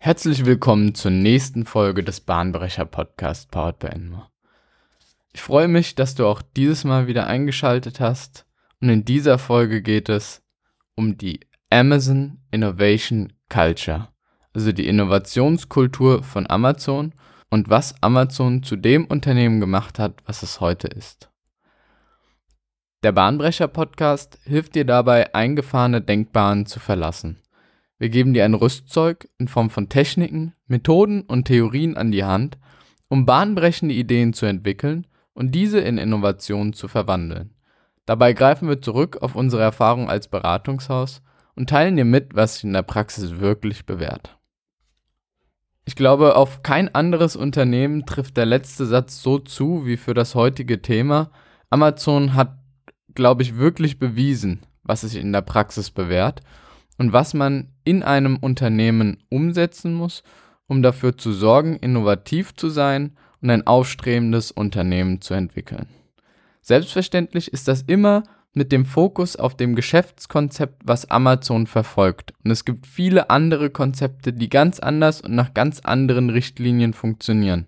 Herzlich willkommen zur nächsten Folge des Bahnbrecher Podcast Powered by Enmo. Ich freue mich, dass du auch dieses Mal wieder eingeschaltet hast und in dieser Folge geht es um die Amazon Innovation Culture, also die Innovationskultur von Amazon und was Amazon zu dem Unternehmen gemacht hat, was es heute ist. Der Bahnbrecher Podcast hilft dir dabei, eingefahrene Denkbahnen zu verlassen wir geben dir ein Rüstzeug in Form von Techniken, Methoden und Theorien an die Hand, um bahnbrechende Ideen zu entwickeln und diese in Innovationen zu verwandeln. Dabei greifen wir zurück auf unsere Erfahrung als Beratungshaus und teilen dir mit, was sich in der Praxis wirklich bewährt. Ich glaube, auf kein anderes Unternehmen trifft der letzte Satz so zu wie für das heutige Thema. Amazon hat, glaube ich, wirklich bewiesen, was sich in der Praxis bewährt und was man in einem Unternehmen umsetzen muss, um dafür zu sorgen, innovativ zu sein und ein aufstrebendes Unternehmen zu entwickeln. Selbstverständlich ist das immer mit dem Fokus auf dem Geschäftskonzept, was Amazon verfolgt. Und es gibt viele andere Konzepte, die ganz anders und nach ganz anderen Richtlinien funktionieren.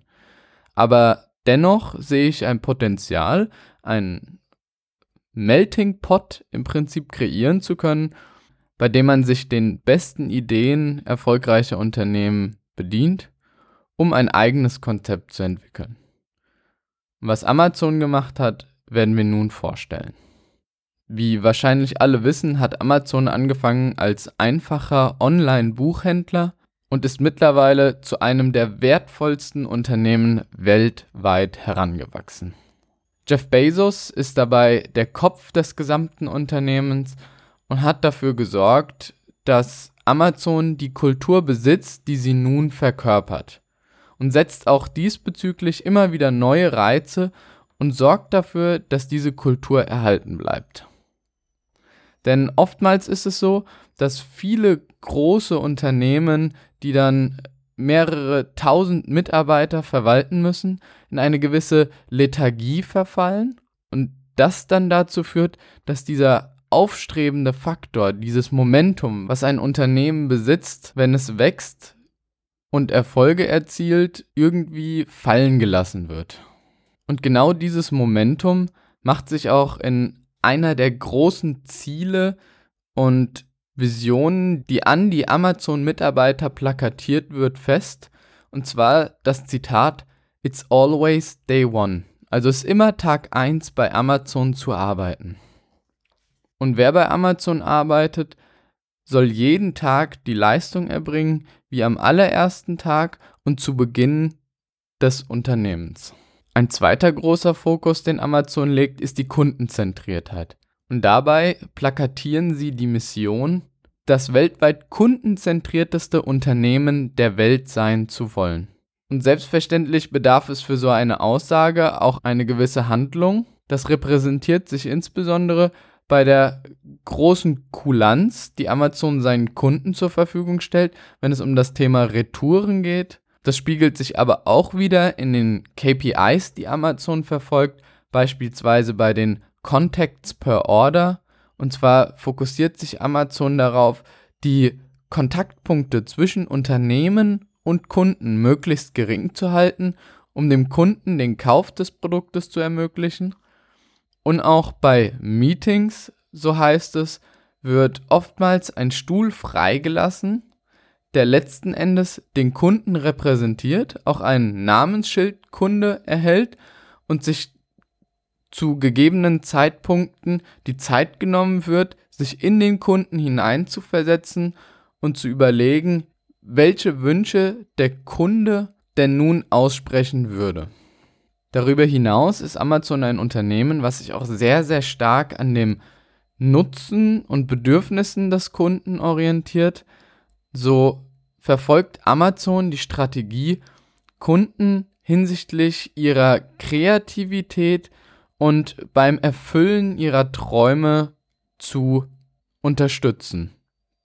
Aber dennoch sehe ich ein Potenzial, ein Melting Pot im Prinzip kreieren zu können, bei dem man sich den besten Ideen erfolgreicher Unternehmen bedient, um ein eigenes Konzept zu entwickeln. Was Amazon gemacht hat, werden wir nun vorstellen. Wie wahrscheinlich alle wissen, hat Amazon angefangen als einfacher Online-Buchhändler und ist mittlerweile zu einem der wertvollsten Unternehmen weltweit herangewachsen. Jeff Bezos ist dabei der Kopf des gesamten Unternehmens und hat dafür gesorgt, dass Amazon die Kultur besitzt, die sie nun verkörpert und setzt auch diesbezüglich immer wieder neue Reize und sorgt dafür, dass diese Kultur erhalten bleibt. Denn oftmals ist es so, dass viele große Unternehmen, die dann mehrere tausend Mitarbeiter verwalten müssen, in eine gewisse Lethargie verfallen und das dann dazu führt, dass dieser aufstrebende Faktor, dieses Momentum, was ein Unternehmen besitzt, wenn es wächst und Erfolge erzielt, irgendwie fallen gelassen wird. Und genau dieses Momentum macht sich auch in einer der großen Ziele und Visionen, die an die Amazon-Mitarbeiter plakatiert wird, fest. Und zwar das Zitat It's always day one. Also ist immer Tag 1 bei Amazon zu arbeiten. Und wer bei Amazon arbeitet, soll jeden Tag die Leistung erbringen wie am allerersten Tag und zu Beginn des Unternehmens. Ein zweiter großer Fokus, den Amazon legt, ist die Kundenzentriertheit. Und dabei plakatieren sie die Mission, das weltweit kundenzentrierteste Unternehmen der Welt sein zu wollen. Und selbstverständlich bedarf es für so eine Aussage auch eine gewisse Handlung. Das repräsentiert sich insbesondere bei der großen Kulanz, die Amazon seinen Kunden zur Verfügung stellt, wenn es um das Thema Retouren geht. Das spiegelt sich aber auch wieder in den KPIs, die Amazon verfolgt, beispielsweise bei den Contacts per Order. Und zwar fokussiert sich Amazon darauf, die Kontaktpunkte zwischen Unternehmen und Kunden möglichst gering zu halten, um dem Kunden den Kauf des Produktes zu ermöglichen. Und auch bei Meetings, so heißt es, wird oftmals ein Stuhl freigelassen, der letzten Endes den Kunden repräsentiert, auch ein Namensschild Kunde erhält und sich zu gegebenen Zeitpunkten die Zeit genommen wird, sich in den Kunden hineinzuversetzen und zu überlegen, welche Wünsche der Kunde denn nun aussprechen würde. Darüber hinaus ist Amazon ein Unternehmen, was sich auch sehr, sehr stark an dem Nutzen und Bedürfnissen des Kunden orientiert. So verfolgt Amazon die Strategie, Kunden hinsichtlich ihrer Kreativität und beim Erfüllen ihrer Träume zu unterstützen.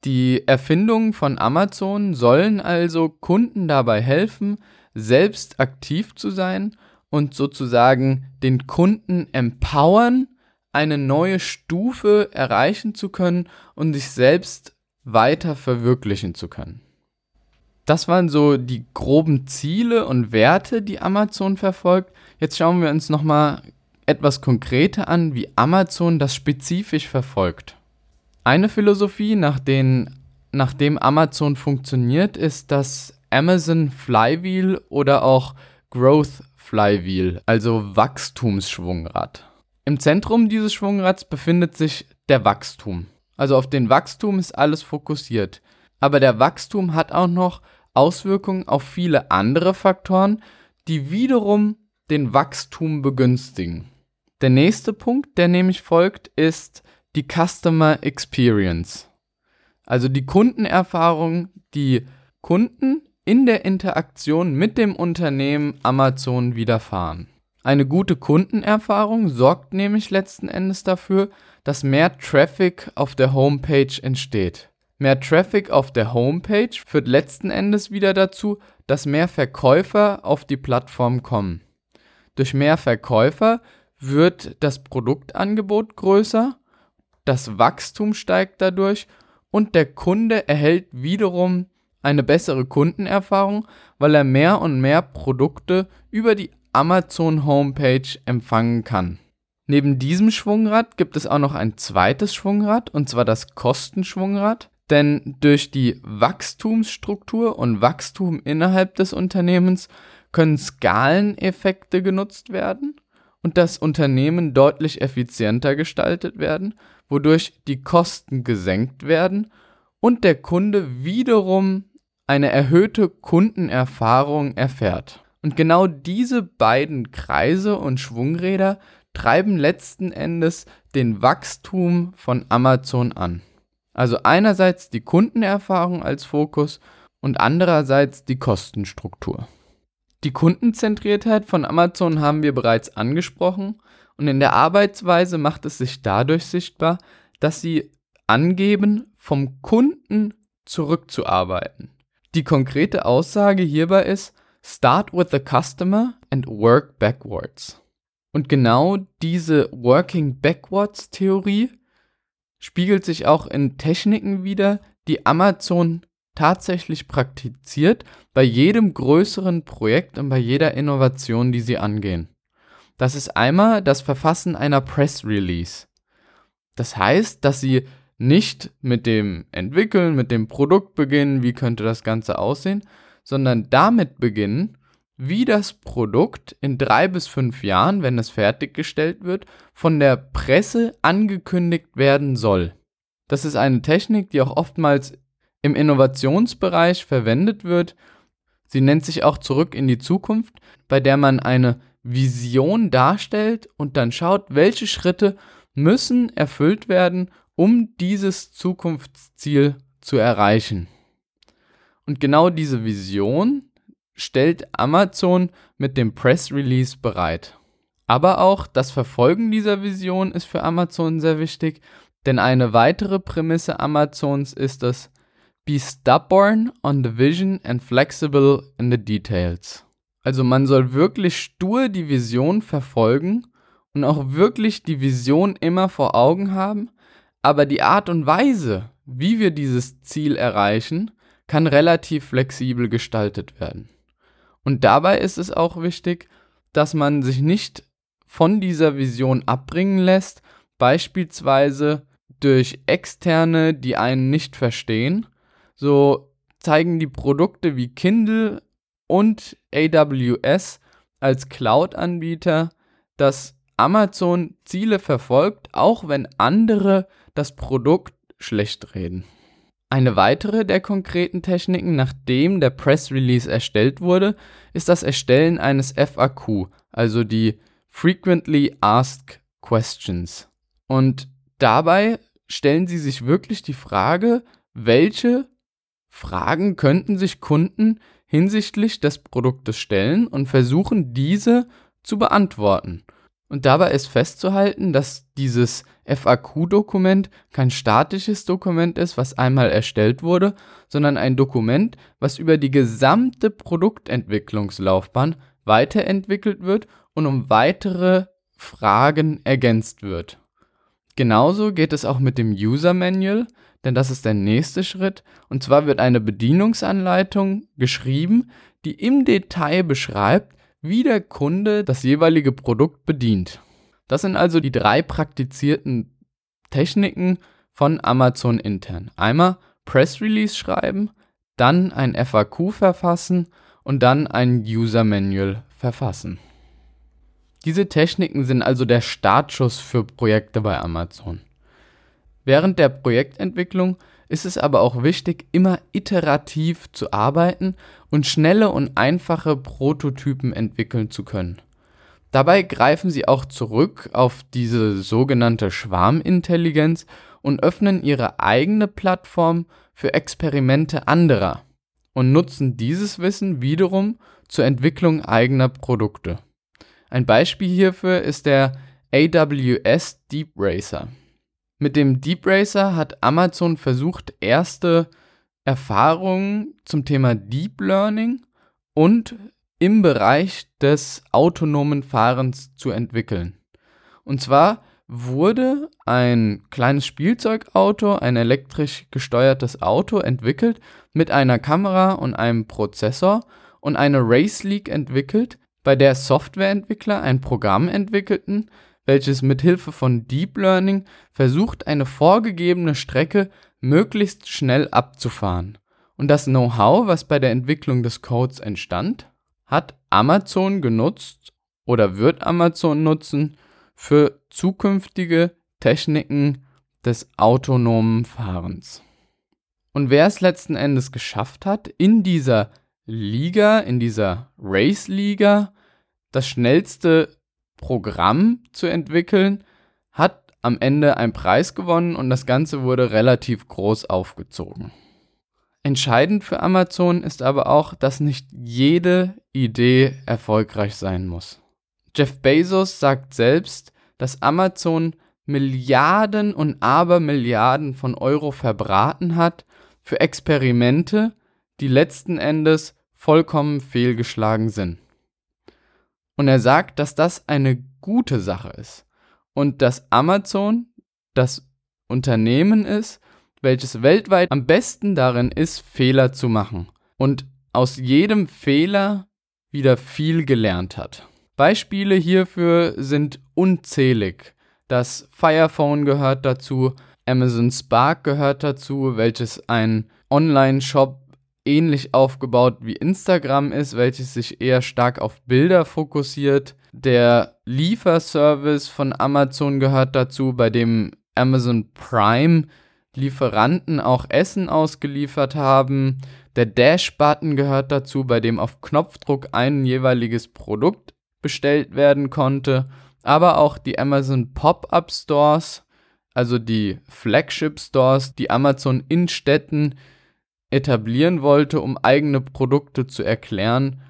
Die Erfindungen von Amazon sollen also Kunden dabei helfen, selbst aktiv zu sein und sozusagen den Kunden empowern, eine neue Stufe erreichen zu können und sich selbst weiter verwirklichen zu können. Das waren so die groben Ziele und Werte, die Amazon verfolgt. Jetzt schauen wir uns nochmal etwas konkreter an, wie Amazon das spezifisch verfolgt. Eine Philosophie, nach, den, nach dem Amazon funktioniert, ist das Amazon Flywheel oder auch Growth Flywheel, also Wachstumsschwungrad. Im Zentrum dieses Schwungrads befindet sich der Wachstum. Also auf den Wachstum ist alles fokussiert. Aber der Wachstum hat auch noch Auswirkungen auf viele andere Faktoren, die wiederum den Wachstum begünstigen. Der nächste Punkt, der nämlich folgt, ist die Customer Experience. Also die Kundenerfahrung, die Kunden in der Interaktion mit dem Unternehmen Amazon widerfahren. Eine gute Kundenerfahrung sorgt nämlich letzten Endes dafür, dass mehr Traffic auf der Homepage entsteht. Mehr Traffic auf der Homepage führt letzten Endes wieder dazu, dass mehr Verkäufer auf die Plattform kommen. Durch mehr Verkäufer wird das Produktangebot größer, das Wachstum steigt dadurch und der Kunde erhält wiederum eine bessere Kundenerfahrung, weil er mehr und mehr Produkte über die Amazon Homepage empfangen kann. Neben diesem Schwungrad gibt es auch noch ein zweites Schwungrad, und zwar das Kostenschwungrad. Denn durch die Wachstumsstruktur und Wachstum innerhalb des Unternehmens können Skaleneffekte genutzt werden und das Unternehmen deutlich effizienter gestaltet werden, wodurch die Kosten gesenkt werden und der Kunde wiederum eine erhöhte Kundenerfahrung erfährt. Und genau diese beiden Kreise und Schwungräder treiben letzten Endes den Wachstum von Amazon an. Also einerseits die Kundenerfahrung als Fokus und andererseits die Kostenstruktur. Die Kundenzentriertheit von Amazon haben wir bereits angesprochen und in der Arbeitsweise macht es sich dadurch sichtbar, dass sie angeben, vom Kunden zurückzuarbeiten. Die konkrete Aussage hierbei ist, Start with the customer and work backwards. Und genau diese Working Backwards Theorie spiegelt sich auch in Techniken wider, die Amazon tatsächlich praktiziert bei jedem größeren Projekt und bei jeder Innovation, die sie angehen. Das ist einmal das Verfassen einer Press Release. Das heißt, dass sie nicht mit dem Entwickeln, mit dem Produkt beginnen, wie könnte das Ganze aussehen, sondern damit beginnen, wie das Produkt in drei bis fünf Jahren, wenn es fertiggestellt wird, von der Presse angekündigt werden soll. Das ist eine Technik, die auch oftmals im Innovationsbereich verwendet wird. Sie nennt sich auch zurück in die Zukunft, bei der man eine Vision darstellt und dann schaut, welche Schritte müssen erfüllt werden, um dieses Zukunftsziel zu erreichen. Und genau diese Vision stellt Amazon mit dem Press Release bereit. Aber auch das Verfolgen dieser Vision ist für Amazon sehr wichtig, denn eine weitere Prämisse Amazons ist es, Be stubborn on the vision and flexible in the details. Also man soll wirklich stur die Vision verfolgen und auch wirklich die Vision immer vor Augen haben, aber die Art und Weise, wie wir dieses Ziel erreichen, kann relativ flexibel gestaltet werden. Und dabei ist es auch wichtig, dass man sich nicht von dieser Vision abbringen lässt, beispielsweise durch Externe, die einen nicht verstehen. So zeigen die Produkte wie Kindle und AWS als Cloud-Anbieter, dass Amazon Ziele verfolgt, auch wenn andere das Produkt schlecht reden. Eine weitere der konkreten Techniken, nachdem der Press Release erstellt wurde, ist das Erstellen eines FAQ, also die Frequently Asked Questions. Und dabei stellen sie sich wirklich die Frage, welche Fragen könnten sich Kunden hinsichtlich des Produktes stellen und versuchen diese zu beantworten. Und dabei ist festzuhalten, dass dieses FAQ-Dokument kein statisches Dokument ist, was einmal erstellt wurde, sondern ein Dokument, was über die gesamte Produktentwicklungslaufbahn weiterentwickelt wird und um weitere Fragen ergänzt wird. Genauso geht es auch mit dem User Manual, denn das ist der nächste Schritt. Und zwar wird eine Bedienungsanleitung geschrieben, die im Detail beschreibt, wie der Kunde das jeweilige Produkt bedient. Das sind also die drei praktizierten Techniken von Amazon intern. Einmal Press Release schreiben, dann ein FAQ verfassen und dann ein User Manual verfassen. Diese Techniken sind also der Startschuss für Projekte bei Amazon. Während der Projektentwicklung ist es aber auch wichtig, immer iterativ zu arbeiten und schnelle und einfache Prototypen entwickeln zu können. Dabei greifen sie auch zurück auf diese sogenannte Schwarmintelligenz und öffnen ihre eigene Plattform für Experimente anderer und nutzen dieses Wissen wiederum zur Entwicklung eigener Produkte. Ein Beispiel hierfür ist der AWS Deep Racer. Mit dem Deep Racer hat Amazon versucht, erste Erfahrungen zum Thema Deep Learning und im Bereich des autonomen Fahrens zu entwickeln. Und zwar wurde ein kleines Spielzeugauto, ein elektrisch gesteuertes Auto entwickelt mit einer Kamera und einem Prozessor und eine Race League entwickelt, bei der Softwareentwickler ein Programm entwickelten, welches mit Hilfe von Deep Learning versucht, eine vorgegebene Strecke möglichst schnell abzufahren. Und das Know-how, was bei der Entwicklung des Codes entstand, hat Amazon genutzt oder wird Amazon nutzen für zukünftige Techniken des autonomen Fahrens. Und wer es letzten Endes geschafft hat, in dieser Liga, in dieser Race-Liga, das schnellste Programm zu entwickeln, hat am Ende einen Preis gewonnen und das Ganze wurde relativ groß aufgezogen. Entscheidend für Amazon ist aber auch, dass nicht jede Idee erfolgreich sein muss. Jeff Bezos sagt selbst, dass Amazon Milliarden und Abermilliarden von Euro verbraten hat für Experimente, die letzten Endes vollkommen fehlgeschlagen sind. Und er sagt, dass das eine gute Sache ist und dass Amazon das Unternehmen ist, welches weltweit am besten darin ist, Fehler zu machen und aus jedem Fehler wieder viel gelernt hat. Beispiele hierfür sind unzählig. Das Fire Phone gehört dazu, Amazon Spark gehört dazu, welches ein Online-Shop ähnlich aufgebaut wie Instagram ist, welches sich eher stark auf Bilder fokussiert. Der Lieferservice von Amazon gehört dazu, bei dem Amazon Prime Lieferanten auch Essen ausgeliefert haben. Der Dash-Button gehört dazu, bei dem auf Knopfdruck ein jeweiliges Produkt bestellt werden konnte. Aber auch die Amazon Pop-up Stores, also die Flagship Stores, die Amazon in Städten etablieren wollte, um eigene Produkte zu erklären,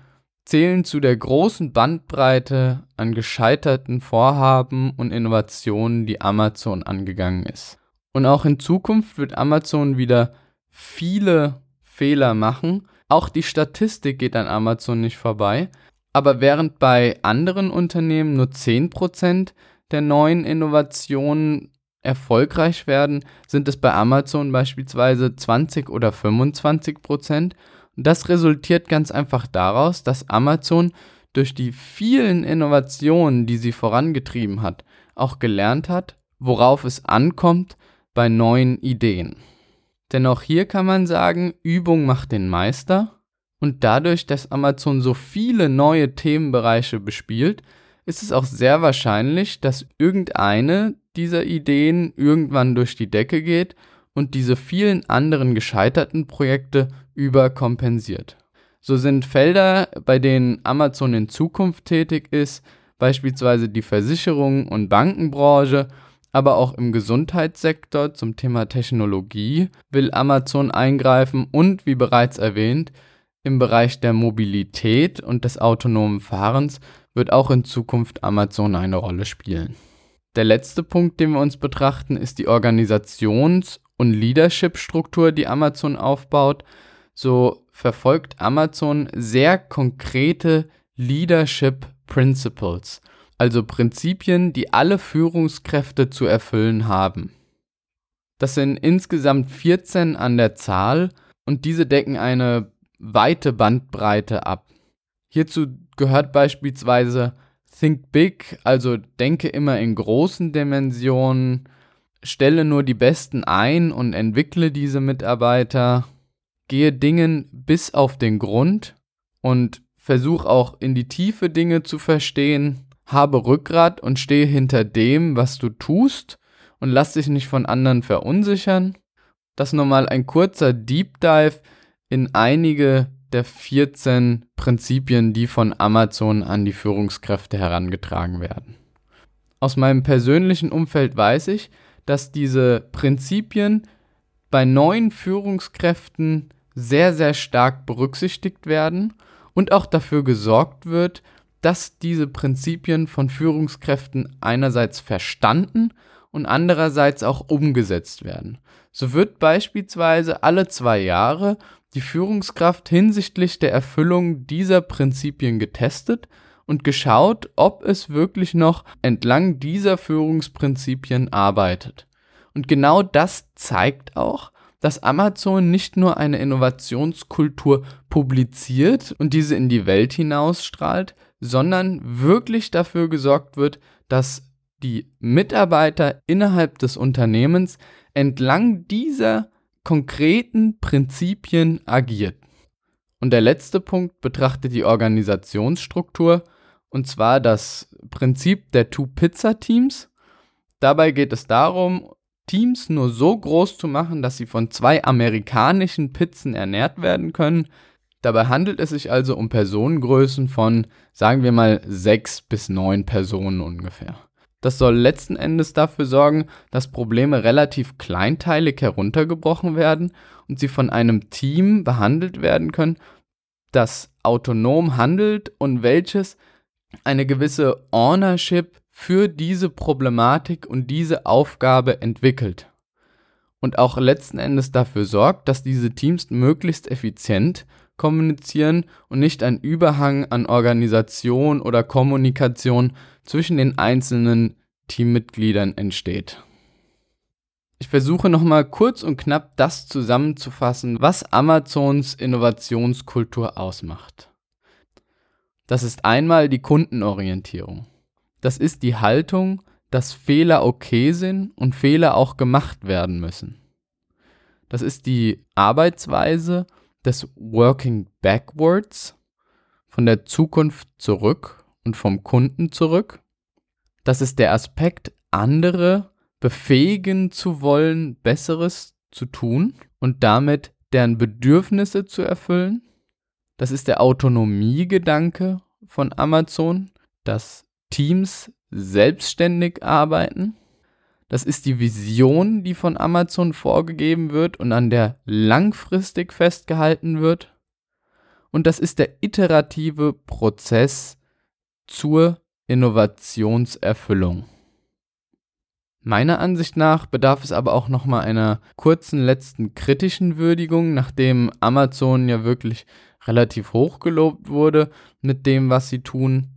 zählen zu der großen Bandbreite an gescheiterten Vorhaben und Innovationen, die Amazon angegangen ist. Und auch in Zukunft wird Amazon wieder viele Fehler machen. Auch die Statistik geht an Amazon nicht vorbei. Aber während bei anderen Unternehmen nur 10% der neuen Innovationen erfolgreich werden, sind es bei Amazon beispielsweise 20 oder 25 Prozent. Und das resultiert ganz einfach daraus, dass Amazon durch die vielen Innovationen, die sie vorangetrieben hat, auch gelernt hat, worauf es ankommt bei neuen Ideen. Denn auch hier kann man sagen, Übung macht den Meister. Und dadurch, dass Amazon so viele neue Themenbereiche bespielt, ist es auch sehr wahrscheinlich, dass irgendeine dieser Ideen irgendwann durch die Decke geht und diese vielen anderen gescheiterten Projekte überkompensiert. So sind Felder, bei denen Amazon in Zukunft tätig ist, beispielsweise die Versicherung und Bankenbranche, aber auch im Gesundheitssektor zum Thema Technologie will Amazon eingreifen und wie bereits erwähnt, im Bereich der Mobilität und des autonomen Fahrens wird auch in Zukunft Amazon eine Rolle spielen. Der letzte Punkt, den wir uns betrachten, ist die Organisations- und Leadership-Struktur, die Amazon aufbaut. So verfolgt Amazon sehr konkrete Leadership Principles, also Prinzipien, die alle Führungskräfte zu erfüllen haben. Das sind insgesamt 14 an der Zahl und diese decken eine weite Bandbreite ab. Hierzu gehört beispielsweise Think Big, also denke immer in großen Dimensionen, stelle nur die Besten ein und entwickle diese Mitarbeiter, gehe Dingen bis auf den Grund und versuch auch in die Tiefe Dinge zu verstehen, habe Rückgrat und stehe hinter dem, was du tust und lass dich nicht von anderen verunsichern. Das nochmal ein kurzer Deep Dive in einige der 14 Prinzipien, die von Amazon an die Führungskräfte herangetragen werden. Aus meinem persönlichen Umfeld weiß ich, dass diese Prinzipien bei neuen Führungskräften sehr, sehr stark berücksichtigt werden und auch dafür gesorgt wird, dass diese Prinzipien von Führungskräften einerseits verstanden und andererseits auch umgesetzt werden. So wird beispielsweise alle zwei Jahre die Führungskraft hinsichtlich der Erfüllung dieser Prinzipien getestet und geschaut, ob es wirklich noch entlang dieser Führungsprinzipien arbeitet. Und genau das zeigt auch, dass Amazon nicht nur eine Innovationskultur publiziert und diese in die Welt hinausstrahlt, sondern wirklich dafür gesorgt wird, dass die Mitarbeiter innerhalb des Unternehmens entlang dieser konkreten Prinzipien agiert. Und der letzte Punkt betrachtet die Organisationsstruktur, und zwar das Prinzip der Two-Pizza-Teams. Dabei geht es darum, Teams nur so groß zu machen, dass sie von zwei amerikanischen Pizzen ernährt werden können. Dabei handelt es sich also um Personengrößen von, sagen wir mal, sechs bis neun Personen ungefähr. Das soll letzten Endes dafür sorgen, dass Probleme relativ kleinteilig heruntergebrochen werden und sie von einem Team behandelt werden können, das autonom handelt und welches eine gewisse Ownership für diese Problematik und diese Aufgabe entwickelt. Und auch letzten Endes dafür sorgt, dass diese Teams möglichst effizient kommunizieren und nicht ein Überhang an Organisation oder Kommunikation zwischen den einzelnen Teammitgliedern entsteht. Ich versuche nochmal kurz und knapp das zusammenzufassen, was Amazons Innovationskultur ausmacht. Das ist einmal die Kundenorientierung. Das ist die Haltung, dass Fehler okay sind und Fehler auch gemacht werden müssen. Das ist die Arbeitsweise des Working Backwards, von der Zukunft zurück und vom Kunden zurück. Das ist der Aspekt, andere befähigen zu wollen, Besseres zu tun und damit deren Bedürfnisse zu erfüllen. Das ist der Autonomiegedanke von Amazon, dass Teams selbstständig arbeiten. Das ist die Vision, die von Amazon vorgegeben wird und an der langfristig festgehalten wird. Und das ist der iterative Prozess zur Innovationserfüllung. Meiner Ansicht nach bedarf es aber auch noch mal einer kurzen letzten kritischen Würdigung, nachdem Amazon ja wirklich relativ hoch gelobt wurde mit dem, was sie tun.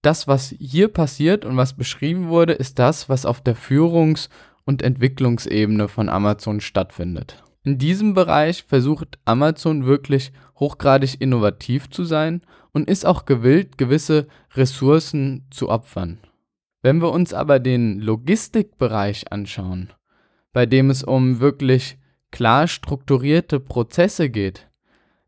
Das, was hier passiert und was beschrieben wurde, ist das, was auf der Führungs- und Entwicklungsebene von Amazon stattfindet. In diesem Bereich versucht Amazon wirklich hochgradig innovativ zu sein und ist auch gewillt, gewisse Ressourcen zu opfern. Wenn wir uns aber den Logistikbereich anschauen, bei dem es um wirklich klar strukturierte Prozesse geht,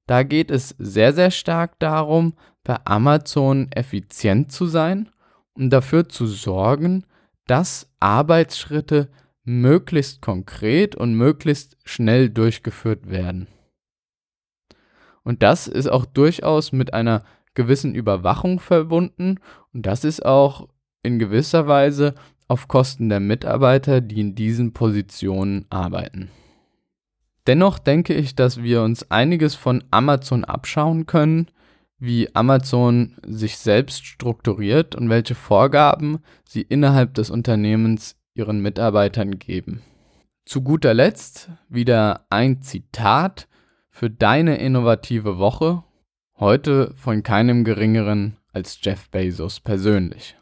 da geht es sehr, sehr stark darum, bei Amazon effizient zu sein und dafür zu sorgen, dass Arbeitsschritte möglichst konkret und möglichst schnell durchgeführt werden. Und das ist auch durchaus mit einer gewissen Überwachung verbunden und das ist auch in gewisser Weise auf Kosten der Mitarbeiter, die in diesen Positionen arbeiten. Dennoch denke ich, dass wir uns einiges von Amazon abschauen können, wie Amazon sich selbst strukturiert und welche Vorgaben sie innerhalb des Unternehmens ihren Mitarbeitern geben. Zu guter Letzt wieder ein Zitat für deine innovative Woche, heute von keinem geringeren als Jeff Bezos persönlich.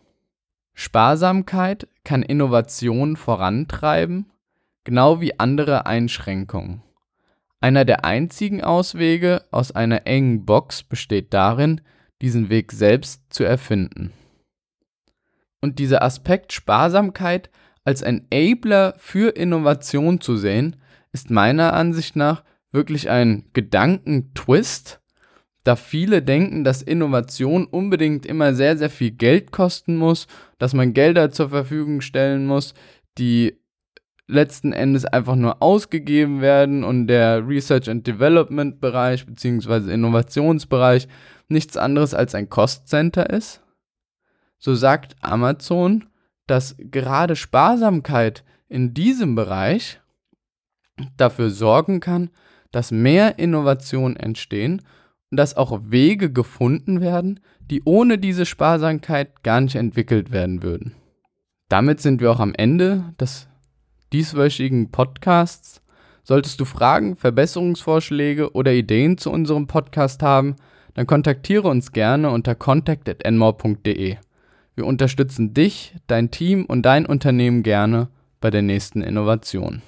Sparsamkeit kann Innovation vorantreiben, genau wie andere Einschränkungen. Einer der einzigen Auswege aus einer engen Box besteht darin, diesen Weg selbst zu erfinden. Und dieser Aspekt Sparsamkeit als Enabler für Innovation zu sehen, ist meiner Ansicht nach wirklich ein Gedankentwist, da viele denken, dass Innovation unbedingt immer sehr, sehr viel Geld kosten muss, dass man Gelder zur Verfügung stellen muss, die letzten Endes einfach nur ausgegeben werden und der Research and Development Bereich bzw. Innovationsbereich nichts anderes als ein Cost Center ist. So sagt Amazon, dass gerade Sparsamkeit in diesem Bereich dafür sorgen kann, dass mehr Innovationen entstehen und dass auch Wege gefunden werden, die ohne diese Sparsamkeit gar nicht entwickelt werden würden. Damit sind wir auch am Ende des dieswöchigen Podcasts. Solltest du Fragen, Verbesserungsvorschläge oder Ideen zu unserem Podcast haben, dann kontaktiere uns gerne unter contact@enmore.de. Wir unterstützen dich, dein Team und dein Unternehmen gerne bei der nächsten Innovation.